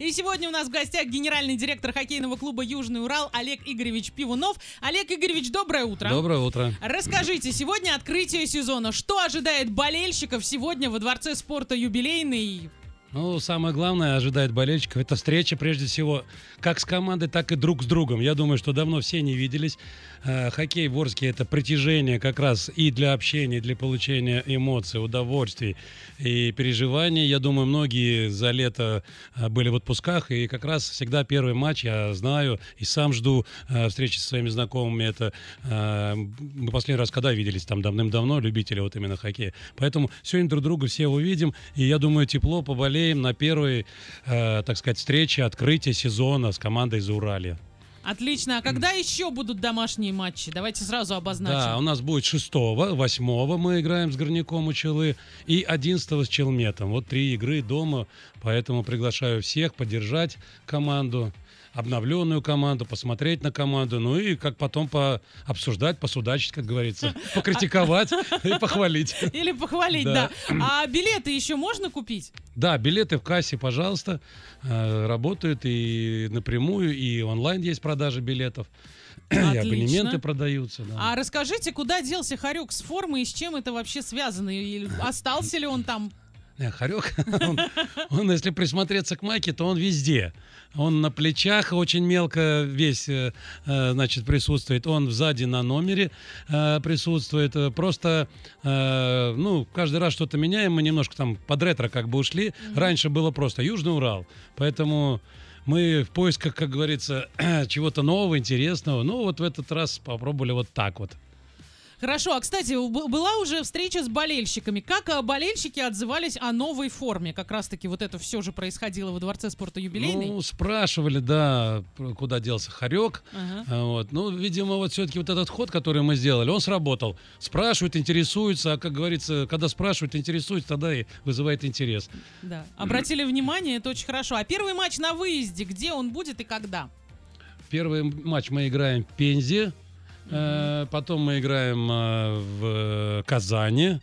И сегодня у нас в гостях генеральный директор хоккейного клуба «Южный Урал» Олег Игоревич Пивунов. Олег Игоревич, доброе утро. Доброе утро. Расскажите, сегодня открытие сезона. Что ожидает болельщиков сегодня во Дворце спорта «Юбилейный»? Ну, самое главное ожидает болельщиков это встреча, прежде всего, как с командой, так и друг с другом. Я думаю, что давно все не виделись. Э, хоккей в Орске это притяжение как раз и для общения, и для получения эмоций, удовольствий и переживаний. Я думаю, многие за лето э, были в отпусках, и как раз всегда первый матч, я знаю, и сам жду э, встречи со своими знакомыми. Это мы последний раз когда виделись, там давным-давно, любители вот именно хоккея. Поэтому сегодня друг друга все увидим, и я думаю, тепло поболеем болеем на первой, э, так сказать, встрече открытия сезона с командой из Уралия. Отлично. А когда еще будут домашние матчи? Давайте сразу обозначим. Да, у нас будет 6 8 мы играем с Горняком у Челы и 11 с Челметом. Вот три игры дома, поэтому приглашаю всех поддержать команду обновленную команду, посмотреть на команду, ну и как потом по обсуждать, посудачить, как говорится, покритиковать и похвалить. Или похвалить, да. А билеты еще можно купить? Да, билеты в кассе, пожалуйста, э, работают и напрямую, и онлайн есть продажа билетов. Отлично. И абонементы продаются. Да. А расскажите, куда делся Харек с формы и с чем это вообще связано? И остался ли он там Э, Харек, он, он, если присмотреться к майке, то он везде. Он на плечах очень мелко весь, э, э, значит, присутствует. Он сзади на номере присутствует. Просто, ну, каждый раз что-то меняем. Мы немножко там под ретро как бы ушли. Раньше было просто Южный Урал. Поэтому мы в поисках, как говорится, чего-то нового, интересного. Ну, вот в этот раз попробовали вот так вот. Хорошо, а кстати, была уже встреча с болельщиками. Как а, болельщики отзывались о новой форме? Как раз-таки вот это все же происходило во Дворце спорта юбилейный? Ну, спрашивали, да, куда делся Харек. Ага. А, вот. Ну, видимо, вот все-таки вот этот ход, который мы сделали, он сработал. Спрашивают, интересуются, а, как говорится, когда спрашивают, интересуются, тогда и вызывает интерес. Да, обратили внимание, это очень хорошо. А первый матч на выезде, где он будет и когда? Первый матч мы играем в Пензе. Э, потом мы играем э, в Казани.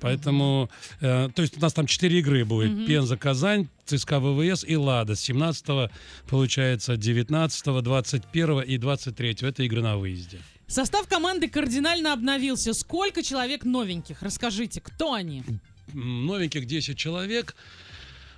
Поэтому, э, то есть у нас там четыре игры будет. Mm-hmm. Пенза, Казань, ЦСКА ВВС и Лада. С 17 получается 19 21 и 23 Это игры на выезде. Состав команды кардинально обновился. Сколько человек новеньких? Расскажите, кто они? Новеньких 10 человек.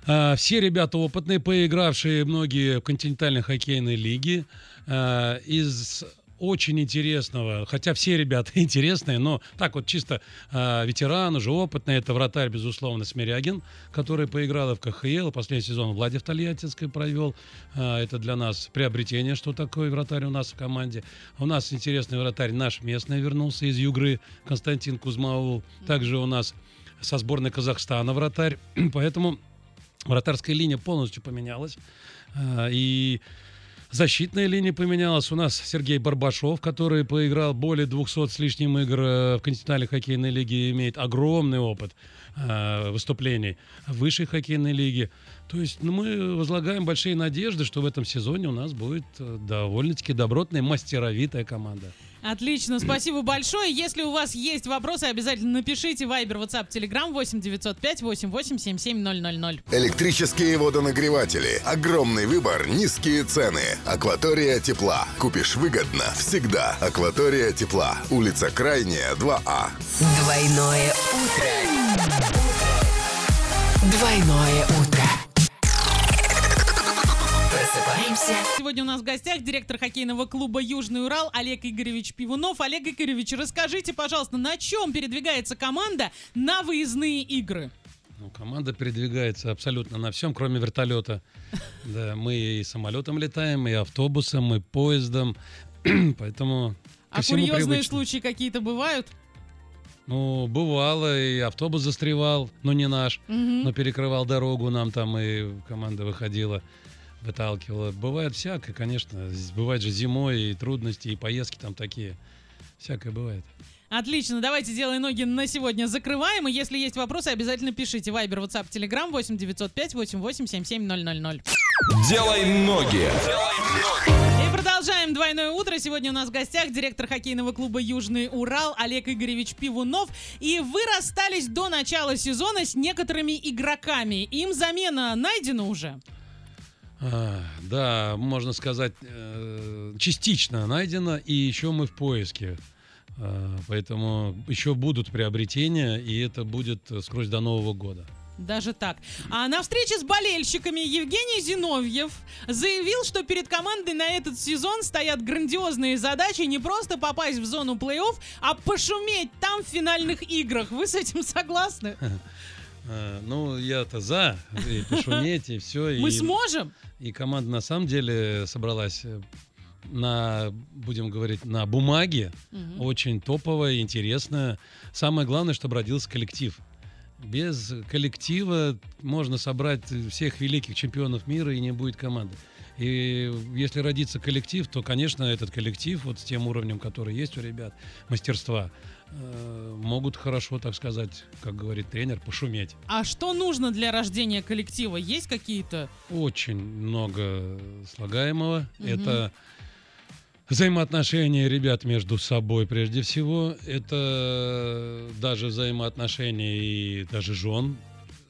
Все ребята опытные, поигравшие многие в континентальной хоккейной лиге. Из очень интересного, хотя все ребята интересные, но так вот чисто э, ветеран, уже опытный, это вратарь, безусловно, Смирягин, который поиграл в КХЛ, последний сезон в Владе Тольяттинской провел. Э, это для нас приобретение, что такое вратарь у нас в команде. У нас интересный вратарь наш местный вернулся из Югры, Константин Кузмаул. Также у нас со сборной Казахстана вратарь, поэтому вратарская линия полностью поменялась. Э, и Защитная линия поменялась. У нас Сергей Барбашов, который поиграл более 200 с лишним игр э, в континентальной хоккейной лиге, имеет огромный опыт э, выступлений в высшей хоккейной лиге. То есть ну, мы возлагаем большие надежды, что в этом сезоне у нас будет э, довольно-таки добротная, мастеровитая команда. Отлично, спасибо большое. Если у вас есть вопросы, обязательно напишите Viber, WhatsApp, Telegram 8 905 88 000. Электрические водонагреватели. Огромный выбор, низкие цены. Акватория тепла. Купишь выгодно. Всегда. Акватория тепла. Улица Крайняя, 2А. Двойное утро. Двойное утро. Сегодня у нас в гостях директор хоккейного клуба «Южный Урал» Олег Игоревич Пивунов. Олег Игоревич, расскажите, пожалуйста, на чем передвигается команда на выездные игры? Ну, команда передвигается абсолютно на всем, кроме вертолета. Да, мы и самолетом летаем, и автобусом, и поездом. Поэтому А курьезные привычно. случаи какие-то бывают? Ну, бывало, и автобус застревал, но не наш, угу. но перекрывал дорогу нам там, и команда выходила выталкивала. Бывает всякое, конечно. Бывает же зимой и трудности, и поездки там такие. Всякое бывает. Отлично, давайте делай ноги на сегодня закрываем. И если есть вопросы, обязательно пишите. Вайбер, WhatsApp, Telegram 8 905 88 77 000. Делай ноги. И продолжаем двойное утро. Сегодня у нас в гостях директор хоккейного клуба Южный Урал Олег Игоревич Пивунов. И вы расстались до начала сезона с некоторыми игроками. Им замена найдена уже? А, да, можно сказать, э, частично найдено, и еще мы в поиске. А, поэтому еще будут приобретения, и это будет сквозь до Нового года. Даже так. А на встрече с болельщиками Евгений Зиновьев заявил, что перед командой на этот сезон стоят грандиозные задачи не просто попасть в зону плей-офф, а пошуметь там в финальных играх. Вы с этим согласны? А, ну, я-то за, и пошуметь, и все. Мы и, сможем? И команда на самом деле собралась э, на, будем говорить, на бумаге. Мгм. Очень топовая, интересная. Самое главное, чтобы родился коллектив. Без коллектива можно собрать всех великих чемпионов мира и не будет команды. И если родится коллектив, то, конечно, этот коллектив, вот с тем уровнем, который есть у ребят, мастерства, э, могут хорошо, так сказать, как говорит тренер, пошуметь. А что нужно для рождения коллектива? Есть какие-то? Очень много слагаемого. Мгм. Это взаимоотношения ребят между собой прежде всего. Это даже взаимоотношения и даже жен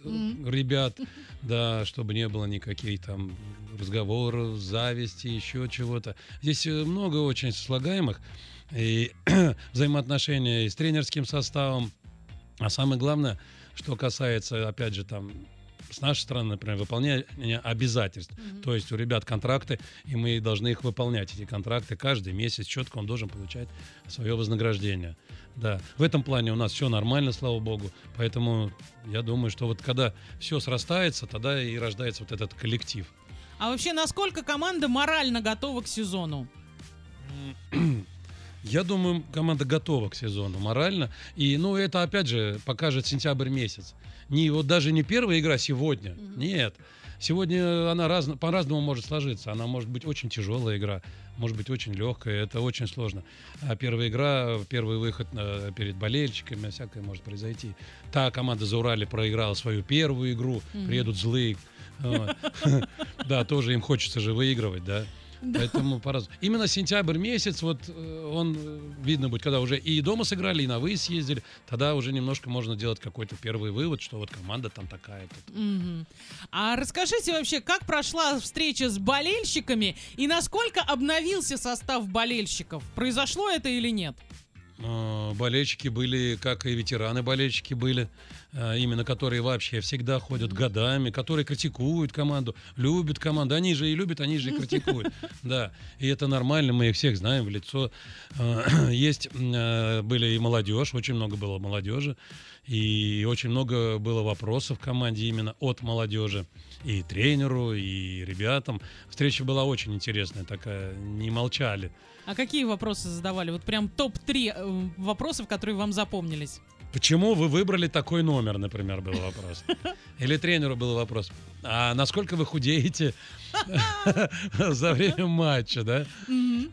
Мгм. ребят, да, чтобы не было никаких там разговоров, зависти, еще чего-то. Здесь э, много очень слагаемых. И взаимоотношения и с тренерским составом. А самое главное, что касается, опять же, там, с нашей стороны, например, выполнение обязательств. Мгм. То есть у ребят контракты, и мы должны их выполнять, эти контракты, каждый месяц четко он должен получать свое вознаграждение. Да, в этом плане у нас все нормально, слава богу. Поэтому я думаю, что вот когда все срастается, тогда и рождается вот этот коллектив. А вообще, насколько команда морально готова к сезону? Я думаю, команда готова к сезону морально. И, ну, это, опять же, покажет сентябрь месяц. Не, вот даже не первая игра сегодня. Мгм. Нет. Сегодня она раз, по-разному может сложиться. Она может быть очень тяжелая игра, может быть очень легкая. Это очень сложно. А первая игра, первый выход э, перед болельщиками, всякое может произойти. Та команда за Урале проиграла свою первую игру, Мгм. приедут злые. Да, тоже им хочется же выигрывать, да. Поэтому по-разному. Именно сентябрь месяц, вот э, он э, видно будет, когда уже и дома сыграли, и на выезд съездили, тогда уже немножко можно делать какой-то первый вывод, что вот команда там такая-то. Мгм. А расскажите вообще, как прошла встреча с болельщиками и насколько обновился состав болельщиков? Произошло это или нет? Э, Болельщики были, как и ветераны болельщики были, именно которые вообще всегда ходят годами, которые критикуют команду, любят команду. Они же и любят, они же и критикуют. Да, и это нормально, мы их всех знаем в лицо. Э, Есть, э, были и молодежь, очень много было молодежи, и очень много было вопросов в команде именно от молодежи. И тренеру, и ребятам. Встреча была очень интересная такая, не молчали. А какие вопросы задавали? Вот прям топ-3 э, вопросов, которые вам запомнились. Почему вы выбрали такой номер, например, был вопрос. Или тренеру был вопрос. А насколько вы худеете за время матча, да?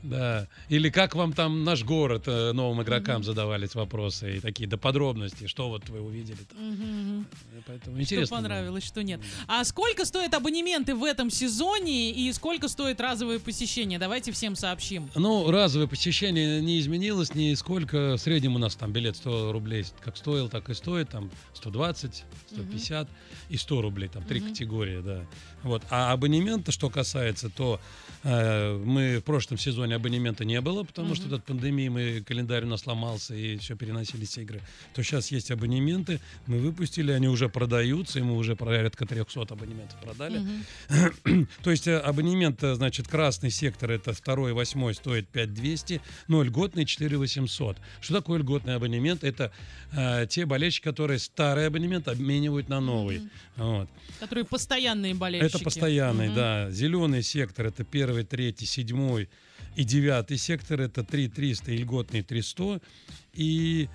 Да. Или как вам там наш город э, новым игрокам задавались вопросы и такие до подробностей, что вот вы увидели там. Мгм. Поэтому Что интересно. было. понравилось, что нет. А сколько стоят абонементы в этом сезоне и сколько стоит разовое посещение? Давайте всем сообщим. Ну, разовое посещение не изменилось нисколько. В среднем у нас там билет 100 рублей как стоил, так и стоит. Там 120, 150 и 100 рублей. Там три Мгм. категории, да. Вот. А абонемента, что касается, то э, мы в прошлом сезоне абонемента не было, потому что Мгм. от пандемии мы, календарь у нас сломался и все переносились игры. То сейчас есть абонементы, мы выпустили, они уже продаются, и мы уже порядка 300 абонементов продали. Мгм. То есть э, абонемент, э, значит, красный сектор, это второй, восьмой стоит 5200, но льготный 4800. Что такое льготный абонемент? Это э, те болельщики, которые старый абонемент обменивают на новый. Мгм. Вот. Которые постоянные болельщики. Это постоянный, Мгм. да. Зеленый сектор это первый, третий, седьмой и девятый сектор это 3300 и льготный 300. И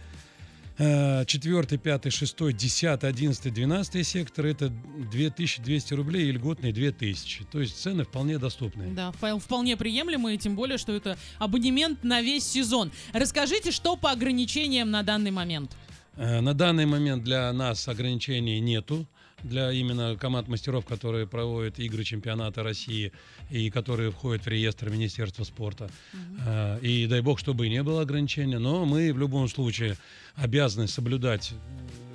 э, четвертый, пятый, шестой, десятый, одиннадцатый, двенадцатый сектор это 2200 рублей и льготный 2000. То есть цены вполне доступные. Да, впо- вполне приемлемые, тем более, что это абонемент на весь сезон. Расскажите, что по ограничениям на данный момент? Э, На данный момент для нас ограничений нету. Для именно команд мастеров, которые проводят игры чемпионата России и которые входят в реестр Министерства спорта. Э, И дай бог, чтобы и не было ограничения, но мы в любом случае обязаны соблюдать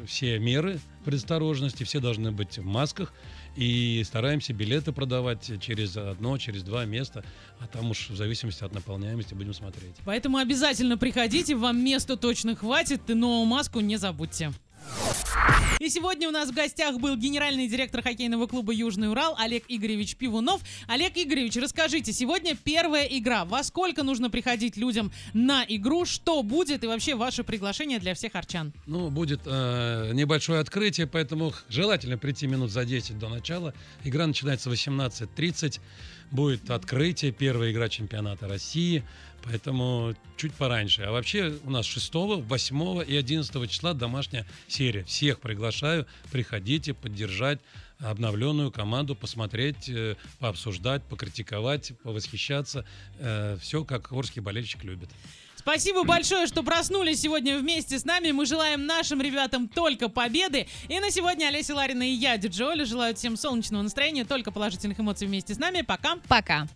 все меры предосторожности, все должны быть в масках И стараемся билеты продавать через одно, через два места. А там уж в зависимости от наполняемости будем смотреть. Поэтому обязательно приходите, вам места точно хватит, но маску не забудьте. И сегодня у нас в гостях был генеральный директор хоккейного клуба «Южный Урал» Олег Игоревич Пивунов. Олег Игоревич, расскажите, сегодня первая игра. Во сколько нужно приходить людям на игру? Что будет? И вообще ваше приглашение для всех арчан? Ну, будет э, небольшое открытие, поэтому желательно прийти минут за 10 до начала. Игра начинается в 18.30. Будет открытие, первая игра чемпионата России. Поэтому чуть пораньше. А вообще у нас 6, 8 и 11 числа домашняя серия. Всех приглашаю. Приходите поддержать обновленную команду, посмотреть, э, пообсуждать, покритиковать, повосхищаться. Э, Все, как Орский болельщик любит. Спасибо большое, что проснулись сегодня вместе с нами. Мы желаем нашим ребятам только победы. И на сегодня Олеся Ларина и я, Диджи Оля, желают всем солнечного настроения, только положительных эмоций вместе с нами. Пока. Пока.